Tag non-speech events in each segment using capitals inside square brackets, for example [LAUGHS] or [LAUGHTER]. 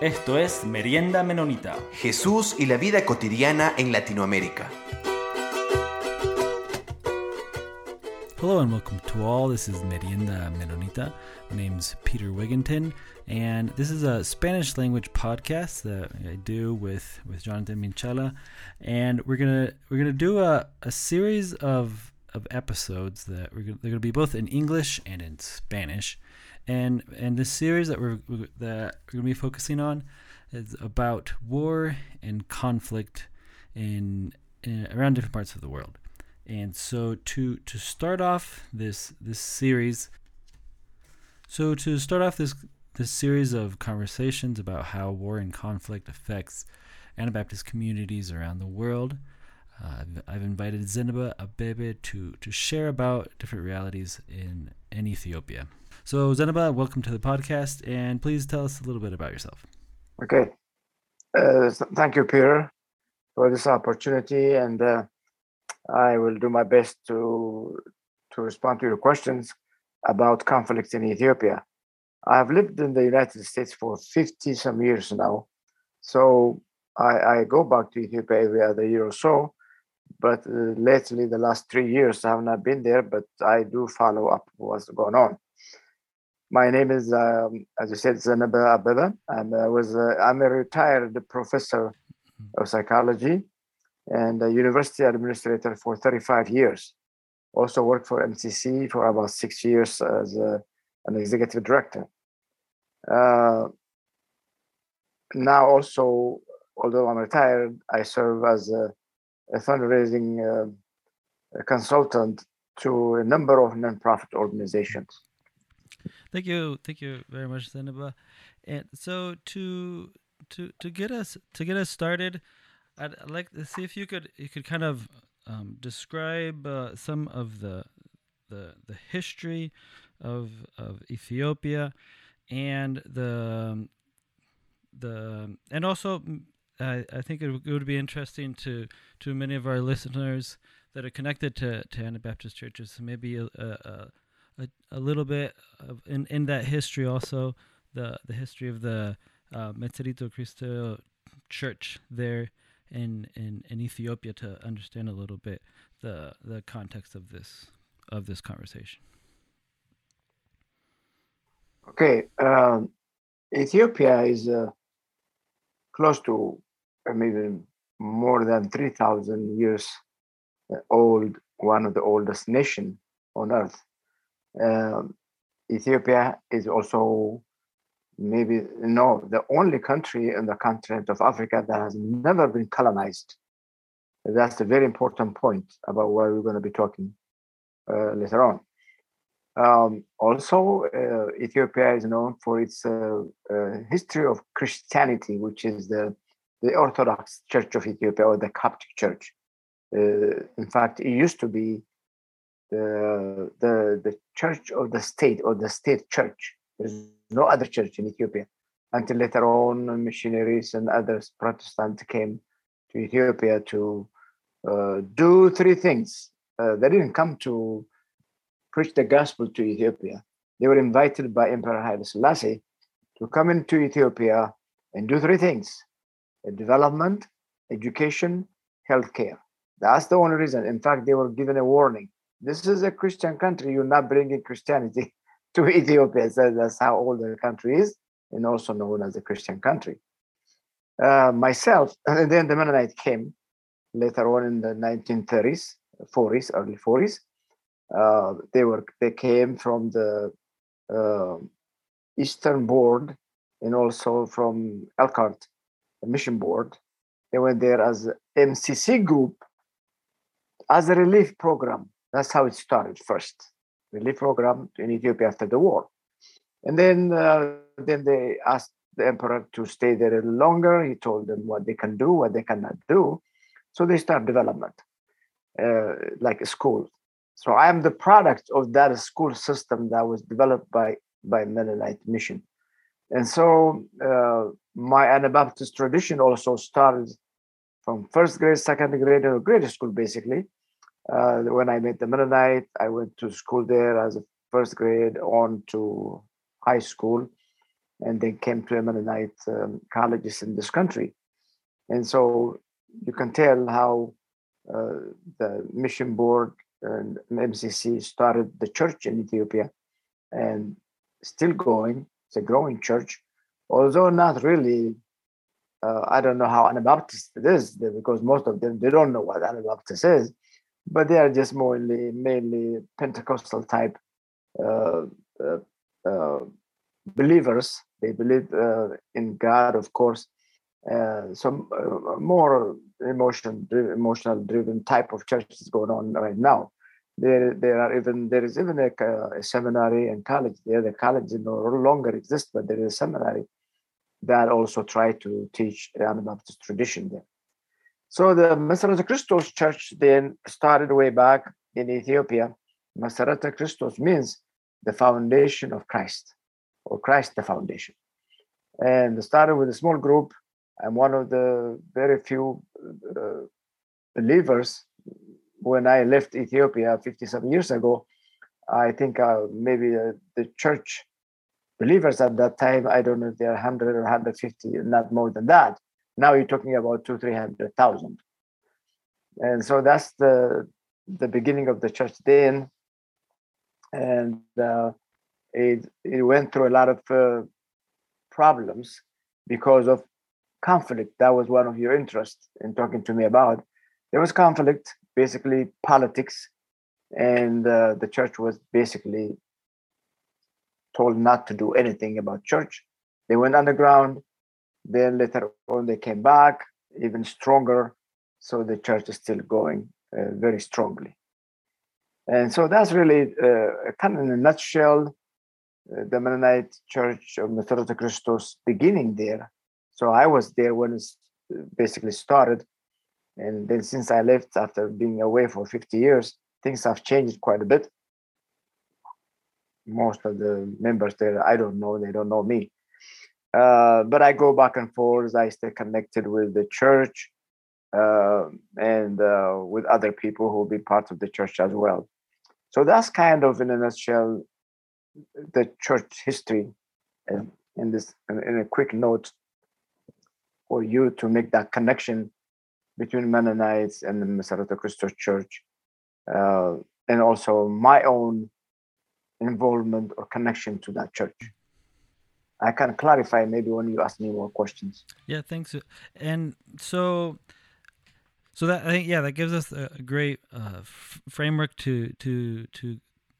Esto es Merienda Menonita. Jesús y la vida cotidiana en Latinoamérica. Hello and welcome to all. This is Merienda Menonita. My name's Peter Wigginton, and this is a Spanish language podcast that I do with with Jonathan Minchella, and we're gonna we're gonna do a, a series of of episodes that we're gonna, they're gonna be both in English and in Spanish, and and the series that we're that we're gonna be focusing on is about war and conflict in, in around different parts of the world. And so to to start off this this series, so to start off this this series of conversations about how war and conflict affects Anabaptist communities around the world, uh, I've, I've invited Zenaba Abebe to to share about different realities in in Ethiopia. So Zenaba, welcome to the podcast, and please tell us a little bit about yourself. Okay, uh, thank you, Peter, for this opportunity and. Uh, I will do my best to to respond to your questions about conflicts in Ethiopia. I've lived in the United States for 50 some years now. So I, I go back to Ethiopia every other year or so. But uh, lately, the last three years, I have not been there, but I do follow up what's going on. My name is, um, as you said, Zanaba Abebe. I'm, I was, uh, I'm a retired professor of psychology and a university administrator for 35 years. Also worked for MCC for about six years as a, an executive director. Uh, now also, although I'm retired, I serve as a, a fundraising uh, a consultant to a number of nonprofit organizations. Thank you, thank you very much, Zenaba. And so to to to get us to get us started, I'd, like to see if you could you could kind of um, describe uh, some of the the the history of of Ethiopia and the the and also I, I think it would be interesting to to many of our listeners that are connected to, to Anabaptist churches. Maybe a, a, a, a little bit of in, in that history also the the history of the uh, Meserete Kristos church there in, in, in Ethiopia to understand a little bit the the context of this of this conversation. Okay, um, Ethiopia is uh, close to maybe more than three thousand years uh, old, one of the oldest nation on earth. Um, Ethiopia is also maybe no, the only country in the continent of Africa that has never been colonized. That's a very important point about what we're going to be talking uh, later on. Um, also, uh, Ethiopia is known for its uh, uh history of Christianity, which is the, the Orthodox Church of Ethiopia or the Coptic Church. Uh, in fact, it used to be the, the, the church of the state or the state church. There's no other church in Ethiopia until later on missionaries and others Protestant came to Ethiopia to uh, do three things. Uh, they didn't come to preach the gospel to Ethiopia. They were invited by Emperor Haile Selassie to come into Ethiopia and do three things: development, education, healthcare. That's the only reason. In fact, they were given a warning. This is a Christian country. You're not bringing Christianity [LAUGHS] to Ethiopia. So that's how old the country is, and also known as a Christian country. Uh, myself, [LAUGHS] and then the Mennonite came later on in the 1930s, 40s, early 40s. Uh, they were they came from the uh, Eastern Board and also from Elkhart, Mission Board. They went there as MCC group as a relief program. That's how it started first relief program in Ethiopia after the war. And then, uh, then they asked the emperor to stay there a little longer. He told them what they can do, what they cannot do. So they start development, uh, like a school. So I am the product of that school system that was developed by by Mennonite mission. And so uh, my Anabaptist tradition also started from first grade, second grade, or grade school, basically, uh, when I met the Mennonite, I went to school there as a first grade on to high school. and then came to a Mennonite um, colleges in this country. And so you can tell how uh, the mission board and MCC started the church in Ethiopia and still going. It's a growing church, although not really. Uh, I don't know how Anabaptist it is because most of them they don't know what Anabaptist is, but they are just mainly mainly Pentecostal type uh, uh, uh believers. They believe uh, in God, of course, uh, some more emotion emotional driven type of churches going on right now. There there are even there is even a, a seminary and college there. The college no longer exists but there is a seminary that also try to teach the Anabaptist tradition there so the Meserete Kristos church then started way back in Ethiopia Meserete Kristos means the foundation of Christ or Christ the foundation and started with a small group I'm one of the very few uh, believers. When I left Ethiopia 57 years ago, I think uh, maybe uh, the church believers at that time, I don't know if they're 100 or 150, not more than that. Now you're talking about two, 300,000. And so that's the the beginning of the church then. And uh, it, it went through a lot of uh, problems because of conflict. That was one of your interests in talking to me about. There was conflict, basically politics, and uh, the church was basically told not to do anything about church. They went underground. Then later on, they came back even stronger. So the church is still going uh, very strongly. And so that's really uh, kind of in a nutshell uh, the Mennonite Church of Meserete Kristos beginning there so I was there when it basically started. And then since I left after being away for 50 years, things have changed quite a bit. Most of the members there, I don't know, they don't know me. Uh, but I go back and forth. I stay connected with the church uh, and uh, with other people who will be part of the church as well. So that's kind of, in a nutshell, the church history. And in this, in a quick note, for you to make that connection between Mennonites and the Meserete Kristos Church, uh, and also my own involvement or connection to that church. I can clarify maybe when you ask me more questions. Yeah, thanks. And so, so that I think yeah, that gives us a great uh, f- framework to to to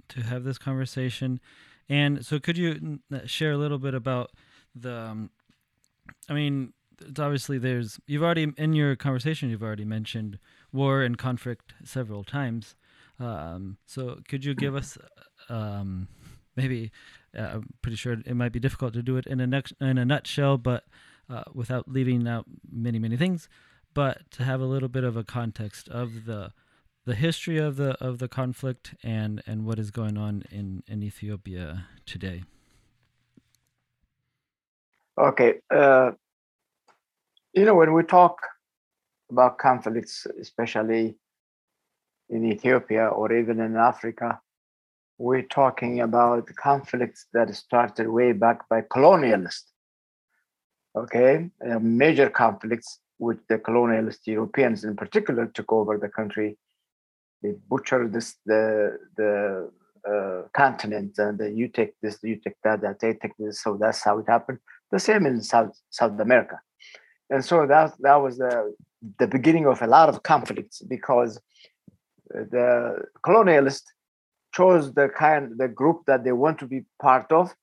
to have this conversation. And so, could you share a little bit about the? Um, I mean, it's obviously there's you've already in your conversation you've already mentioned war and conflict several times. Um, so could you give us um, maybe uh, I'm pretty sure it might be difficult to do it in a next in a nutshell, but uh, without leaving out many many things, but to have a little bit of a context of the the history of the of the conflict and and what is going on in in Ethiopia today. Okay, uh, you know, when we talk about conflicts, especially in Ethiopia or even in Africa, we're talking about conflicts that started way back by colonialists. Okay, major conflicts which the colonialist Europeans in particular took over the country. They butchered this the the uh, continent, and the, you take this, you take that, that they take this. So that's how it happened. The same in South South America and so that that was the the beginning of a lot of conflicts because the colonialists chose the kind the group that they want to be part of.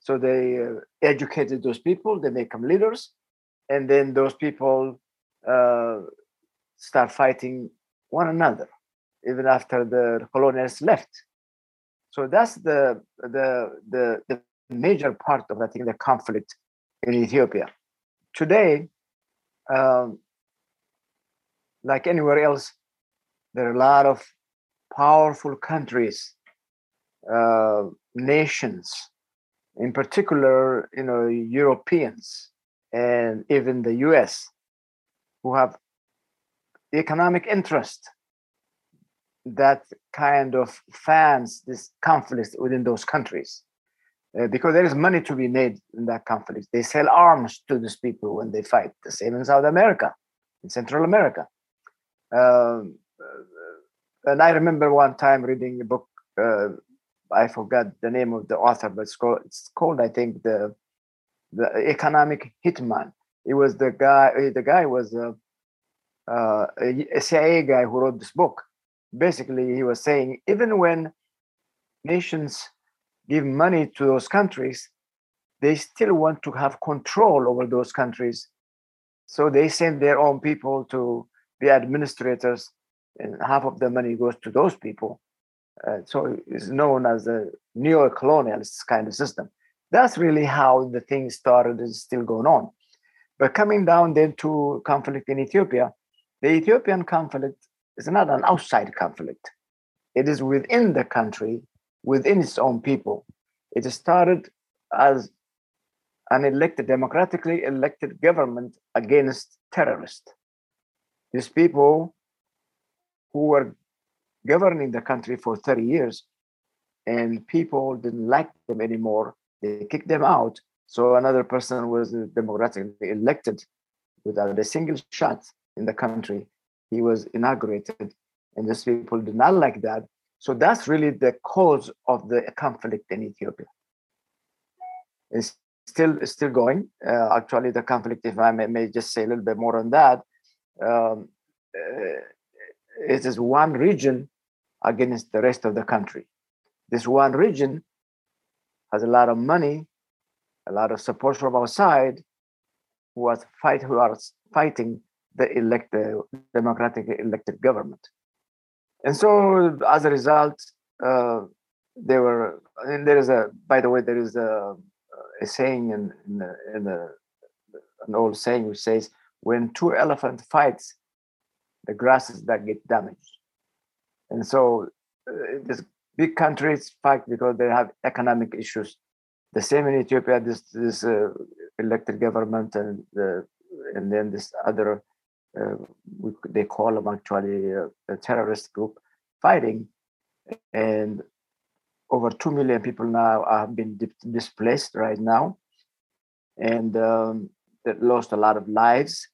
So they uh, educated those people they make them leaders and then those people uh, start fighting one another even after the colonialists left. So that's the the the, the major part of i think the conflict in ethiopia. Today um, like anywhere else, there are a lot of powerful countries, uh, nations, in particular, you know, Europeans and even the US, who have economic interest that kind of fans this conflict within those countries. uh, because there is money to be made in that conflict. They sell arms to these people when they fight. The same in South America, in Central America. Um, and I remember one time reading a book. Uh, I forgot the name of the author, but it's called, it's called I think the the economic hitman. It was the guy. The guy was a, uh, a CIA guy who wrote this book. Basically, he was saying even when nations give money to those countries, they still want to have control over those countries. So they send their own people to be administrators, and half of the money goes to those people. Uh, so it's known as a neo-colonialist kind of system. That's really how the thing started. Is still going on. But coming down then to conflict in Ethiopia, the Ethiopian conflict is not an outside conflict. It is within the country, within its own people. It started as an elected, democratically elected government against terrorists. These people who were governing the country for 30 years and people didn't like them anymore, they kicked them out. So another person was democratically elected without a single shot in the country. He was inaugurated, and these people did not like that. So that's really the cause of the conflict in Ethiopia. It's still still going. Uh, actually, the conflict, if I may, may, just say a little bit more on that, um, uh, it is one region against the rest of the country. This one region has a lot of money, a lot of support from outside, who was fight who are fighting the elect the democratic elected government. And so as a result, uh, there were and there is a by the way, there is a, a saying in in, the, in the, an old saying which says when two elephant fights, the grasses that get damaged. And so uh, this big countries fight because they have economic issues. The same in Ethiopia, this this uh, elected government and the, and then this other uh, we, they call them actually uh, a terrorist group fighting, and over two million people now have been displaced right now, and um, they lost a lot of lives,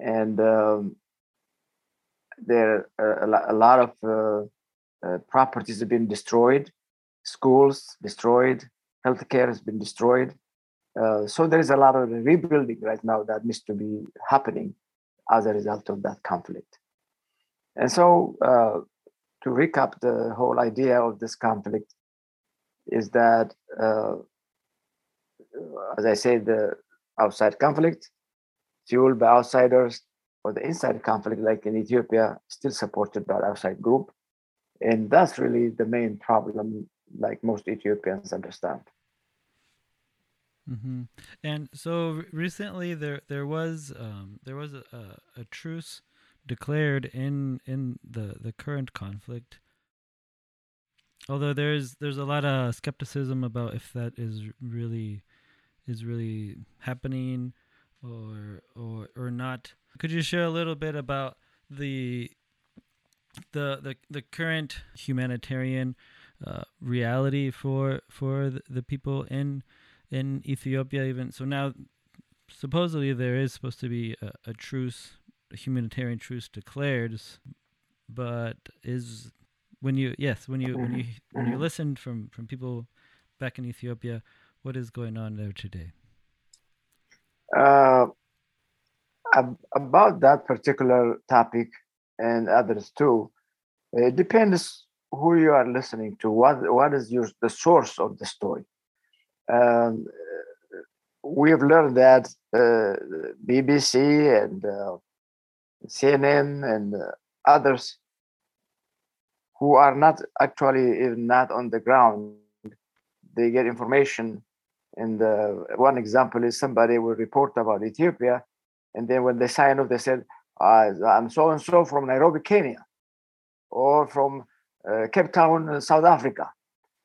and um, there are a, lot of uh, uh, properties have been destroyed, schools destroyed, healthcare has been destroyed. Uh, so there is a lot of rebuilding right now that needs to be happening as a result of that conflict. And so, uh, to recap the whole idea of this conflict, is that, uh, as I said, the outside conflict fueled by outsiders or the inside conflict, like in Ethiopia, still supported by outside group. And that's really the main problem, like most Ethiopians understand. Mm-hmm. And so recently, there there was um, there was a, a, truce declared in in the, the current conflict. Although there's there's a lot of skepticism about if that is really is really happening or or or not. Could you share a little bit about the the the, the current humanitarian uh, reality for for the, people in in Ethiopia? Even so, now supposedly there is supposed to be a, a truce, a humanitarian truce declared, but is when you yes when you when you when you listened from from people back in Ethiopia, what is going on there today? Uh, about that particular topic and others too, it depends who you are listening to. What what is your the source of the story? Um, we have learned that uh, BBC and uh, CNN and uh, others who are not actually even not on the ground, they get information. And uh, one example is somebody will report about Ethiopia, and then when they sign up, they said, uh, I'm so and so from Nairobi, Kenya, or from uh, Cape Town, South Africa.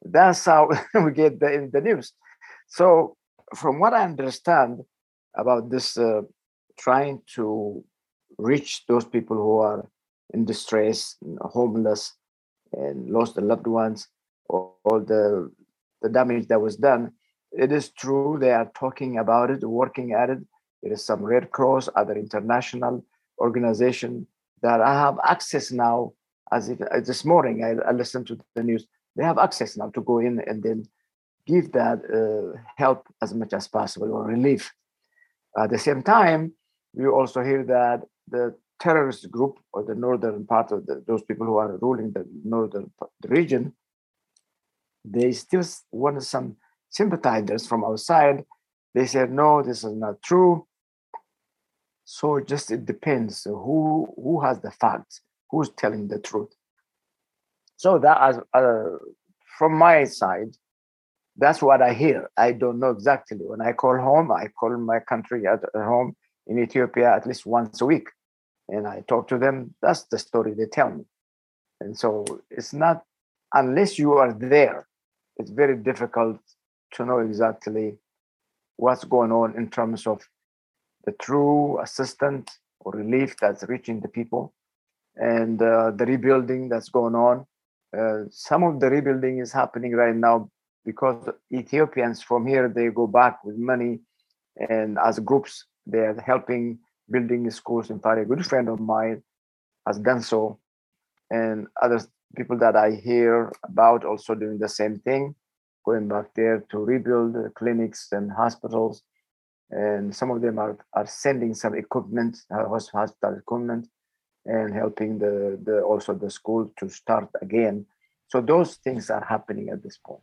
That's how [LAUGHS] we get the, the news. So, from what I understand about this, uh, trying to reach those people who are in distress, homeless, and lost their loved ones, or, or the the damage that was done, it is true they are talking about it, working at it. There is some Red Cross, other international organization that I have access now. As if uh, this morning I, I listened to the news, they have access now to go in and then give that uh, help as much as possible or relief. At the same time, we also hear that the terrorist group or the northern part of the, those people who are ruling the northern region, they still want some sympathizers from outside. They said, no, this is not true. So just it depends who who has the facts, who's telling the truth. So that as uh, from my side, that's what I hear. I don't know exactly. When I call home, I call my country at home in Ethiopia at least once a week, and I talk to them. That's the story they tell me. And so it's not unless you are there, it's very difficult to know exactly what's going on in terms of the true assistance or relief that's reaching the people and uh, the rebuilding that's going on. Uh, some of the rebuilding is happening right now because Ethiopians from here they go back with money, and as groups they are helping building schools. In fact, a good friend of mine has done so, and other people that I hear about also doing the same thing going back there to rebuild clinics and hospitals. And some of them are, are sending some equipment, uh, hospital equipment, and helping the, the also the school to start again. So those things are happening at this point.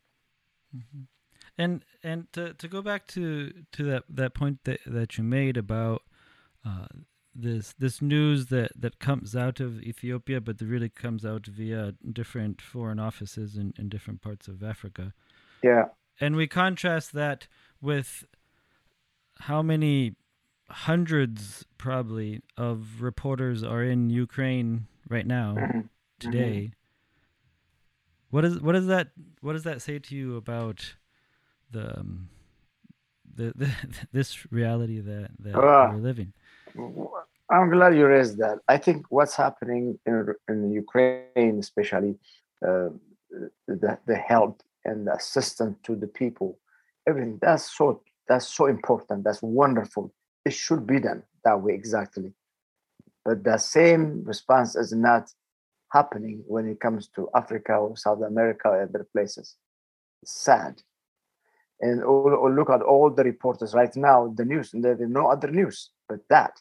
Mm-hmm. And and to, to go back to to that, that point that, that you made about uh, this this news that, that comes out of Ethiopia, but that really comes out via different foreign offices in, in different parts of Africa. Yeah. And we contrast that with how many hundreds probably of reporters are in Ukraine right now mm-hmm. today. Mm-hmm. What is what does that what does that say to you about the um, the, [LAUGHS] the this reality that that uh, we're living? I'm glad you raised that. I think what's happening in in Ukraine, especially uh, the the help and assistance to the people everything that's so that's so important. That's wonderful. It should be done that way exactly. But the same response is not happening when it comes to africa or south america or other places. It's sad. And look at all the reporters right now the news and there's no other news but that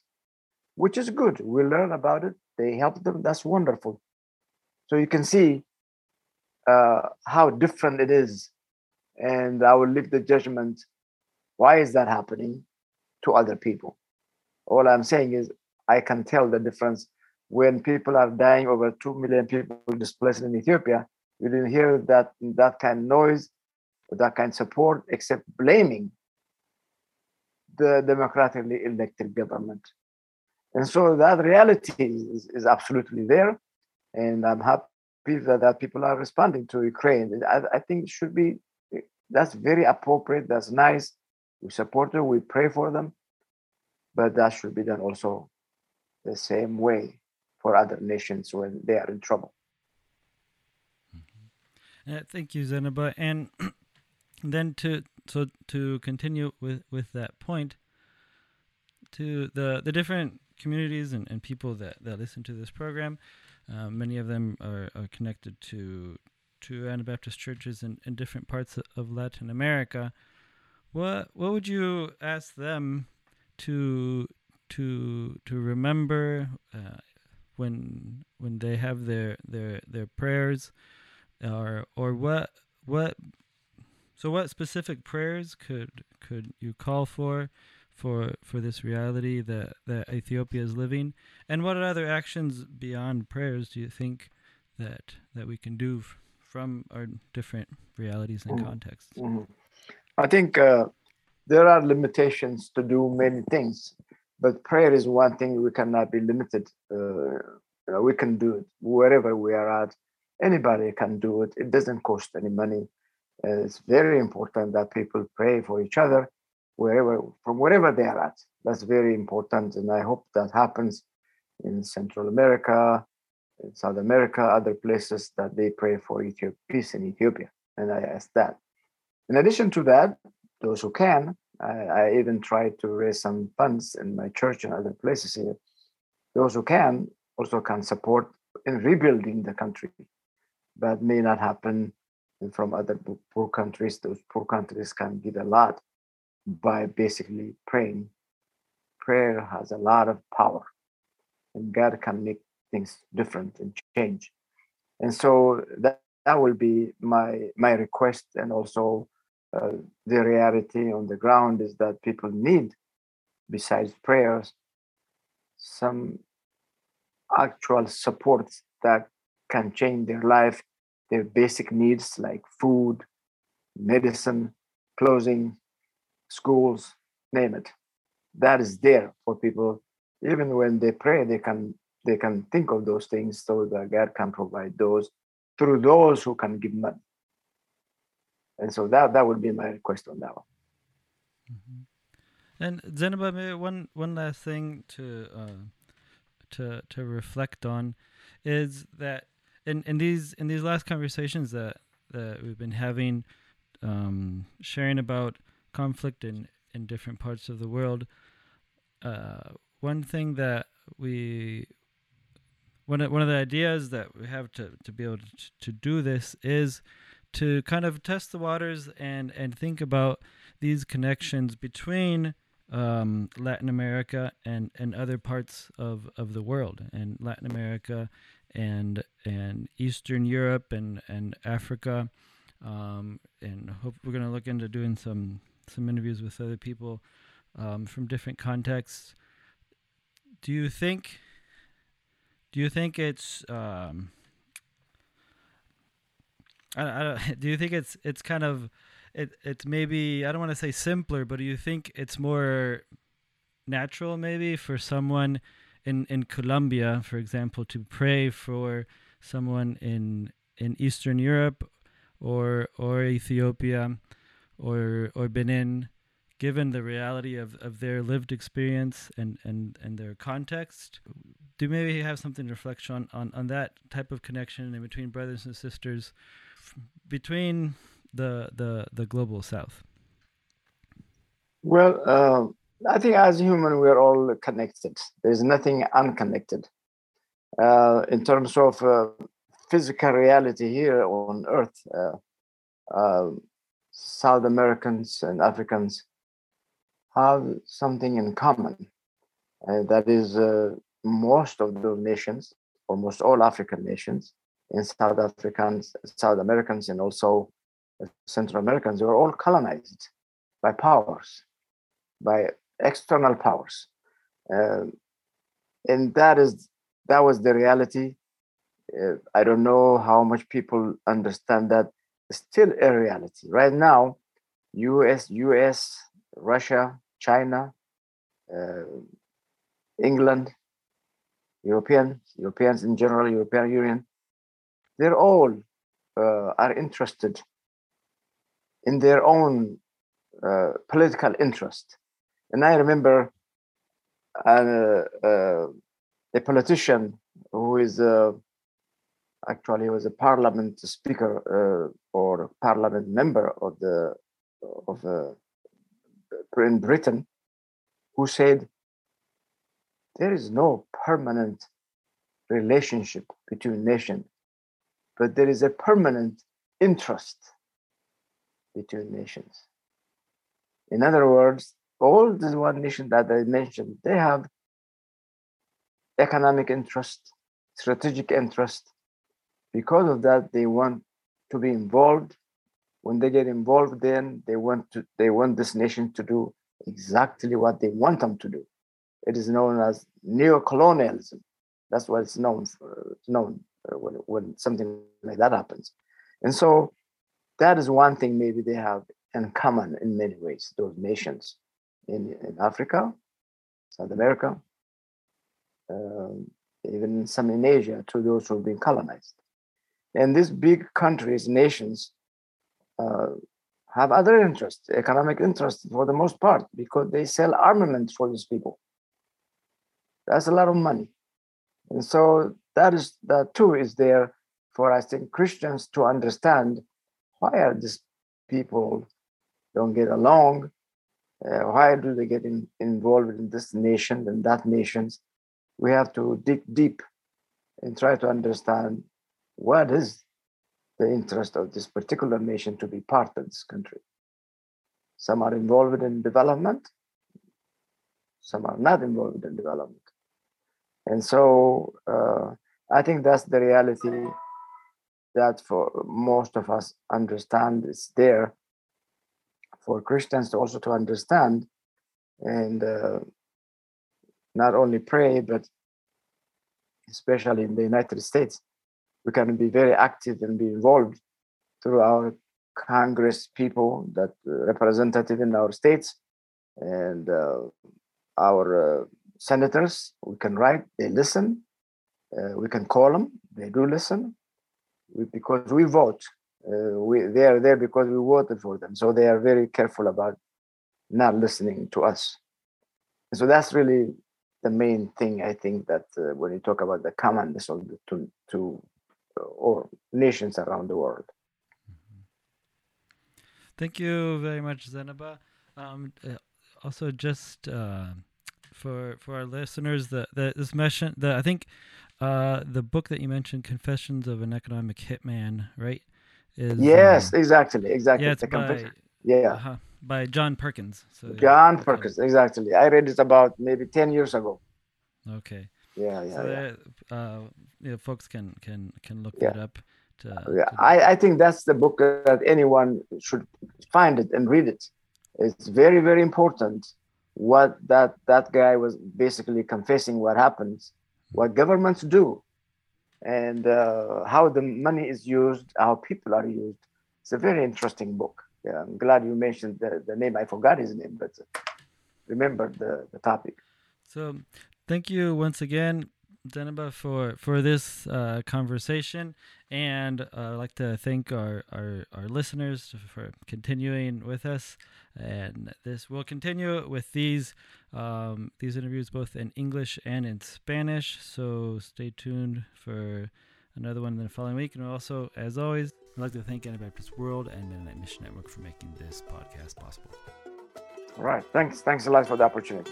which is good. We learn about it. They help them. That's wonderful. So you can see uh, how different it is. And i will leave the judgment why is that happening to other people all i'm saying is i can tell the difference when people are dying over 2 million people displaced in ethiopia you didn't hear that that kind of noise that kind of support except blaming the democratically elected government and so that reality is, is absolutely there and i'm happy that, that people are responding to Ukraine. I, I think it should be that's very appropriate. That's nice. We support them. We pray for them, but that should be done also the same way for other nations when they are in trouble. Mm-hmm. Uh, thank you, Zenaba. And [CLEARS THROAT] then to so to continue with with that point, to the the different communities and, and people that, that listen to this program, uh, many of them are, are, connected to to Anabaptist churches in, in different parts of Latin America. What what would you ask them to to to remember uh, when when they have their their their prayers, or or what what so what specific prayers could could you call for for for this reality that that Ethiopia is living, and what other actions beyond prayers do you think that that we can do f- from our different realities and mm-hmm. contexts? Mm-hmm. I think uh, there are limitations to do many things, but prayer is one thing we cannot be limited. Uh, we can do it wherever we are at. Anybody can do it. It doesn't cost any money. Uh, it's very important that people pray for each other wherever from wherever they are at. That's very important, and I hope that happens in Central America, in South America, other places that they pray for Ethiopia, peace in Ethiopia. And I ask that. In addition to that, those who can. I, I even try to raise some funds in my church and other places here. Those who can also can support in rebuilding the country, but may not happen from other poor countries. Those poor countries can give a lot by basically praying. Prayer has a lot of power, and God can make things different and change. And so that, that will be my my request, and also uh, the reality on the ground is that people need, besides prayers, some actual support that can change their life, their basic needs like food, medicine, clothing, schools, name it. That is there for people. Even when they pray, they can they can think of those things so that God can provide those through those who can give money. And so that that would be my request on that one. Mm-hmm. And Zenaba, one one last thing to uh, to to reflect on is that in, in these in these last conversations that that we've been having, um, sharing about conflict in in different parts of the world, uh, one thing that we one of, one of the ideas that we have to, to be able to, to do this is to kind of test the waters and and think about these connections between um, Latin America and, and other parts of, of the world and Latin America and and Eastern Europe and, and Africa um, and hope we're going to look into doing some some interviews with other people um, from different contexts. Do you think do you think it's um, I, I, [LAUGHS] do you think it's it's kind of it it's maybe I don't want to say simpler, but do you think it's more natural maybe for someone in in Colombia, for example, to pray for someone in in Eastern Europe or or Ethiopia or or Benin, given the reality of, of their lived experience and, and, and their context? Do maybe have something to reflect on, on, on that type of connection in between brothers and sisters between the the the global south? Well, uh, I think as human we're all connected. There's nothing unconnected. Uh, in terms of uh, physical reality here on Earth, uh, uh, South Americans and Africans have something in common. that is, uh, most of those nations, almost all African nations, in South Africans, South Americans, and also Central Americans they were all colonized by powers, by external powers, um, and that is that was the reality. Uh, I don't know how much people understand that. It's still a reality right now. U.S., U.S., Russia, China, uh, England, European, Europeans in general, European Union, they're all uh, are interested in their own uh, political interest. And I remember uh, uh a politician who is uh, actually was a parliament speaker uh, or parliament member of the of in Britain, who said there is no permanent relationship between nations but there is a permanent interest between nations. In other words, all the one nation that I mentioned, they have economic interest, strategic interest. Because of that, they want to be involved. When they get involved, then they want to they want this nation to do exactly what they want them to do. It is known as neo-colonialism. That's what it's known for. It's known when, when something like that happens. And so that is one thing maybe they have in common in many ways, those nations in, in Africa, South America, um, even some in Asia, to those who have been colonized. And these big countries, nations, uh, have other interests, economic interests for the most part, because they sell armaments for these people. That's a lot of money. And so that is that too is there for I think Christians to understand why are these people don't get along? Uh, why do they get in, involved in this nation and that nations? We have to dig deep and try to understand what is the interest of this particular nation to be part of this country. Some are involved in development, some are not involved in development. And so uh, I think that's the reality that for most of us understand is there for Christians to also to understand and uh, not only pray, but especially in the United States, we can be very active and be involved through our Congress people that uh, representative in our states and uh, our uh, senators. We can write, they listen. Uh, we can call them, they do listen we, because we vote. Uh, we, they are there because we voted for them. So they are very careful about not listening to us. so that's really the main thing I think that uh, when you talk about the commandness of the two, two uh, or nations around the world. Thank you very much, Zenaba. Um, uh, also, just uh, for for our listeners, the, the this mention the I think uh, the book that you mentioned, Confessions of an Economic Hitman, right? Is, yes, um, exactly, exactly. Yeah, it's by, yeah, uh-huh, by John Perkins. So, John yeah, Perkins, okay. exactly. I read it about maybe ten years ago. Okay. Yeah, yeah. So yeah. That, uh, yeah, folks can can can look yeah. that up. To, yeah, to I, I think that's the book that anyone should find it and read it. It's very very important. What that that guy was basically confessing what happens, what governments do, and uh, how the money is used, how people are used. It's a very interesting book. Yeah, I'm glad you mentioned the, the name. I forgot his name, but remember the, the topic. So, thank you once again, Zenaba, for for this uh, conversation, and uh, I'd like to thank our, our our listeners for continuing with us. And this will continue with these um, these interviews both in English and in Spanish. So stay tuned for another one in the following week. And also, as always, I'd like to thank Anabaptist World and Mennonite Mission Network for making this podcast possible. All right. Thanks. Thanks a lot for the opportunity.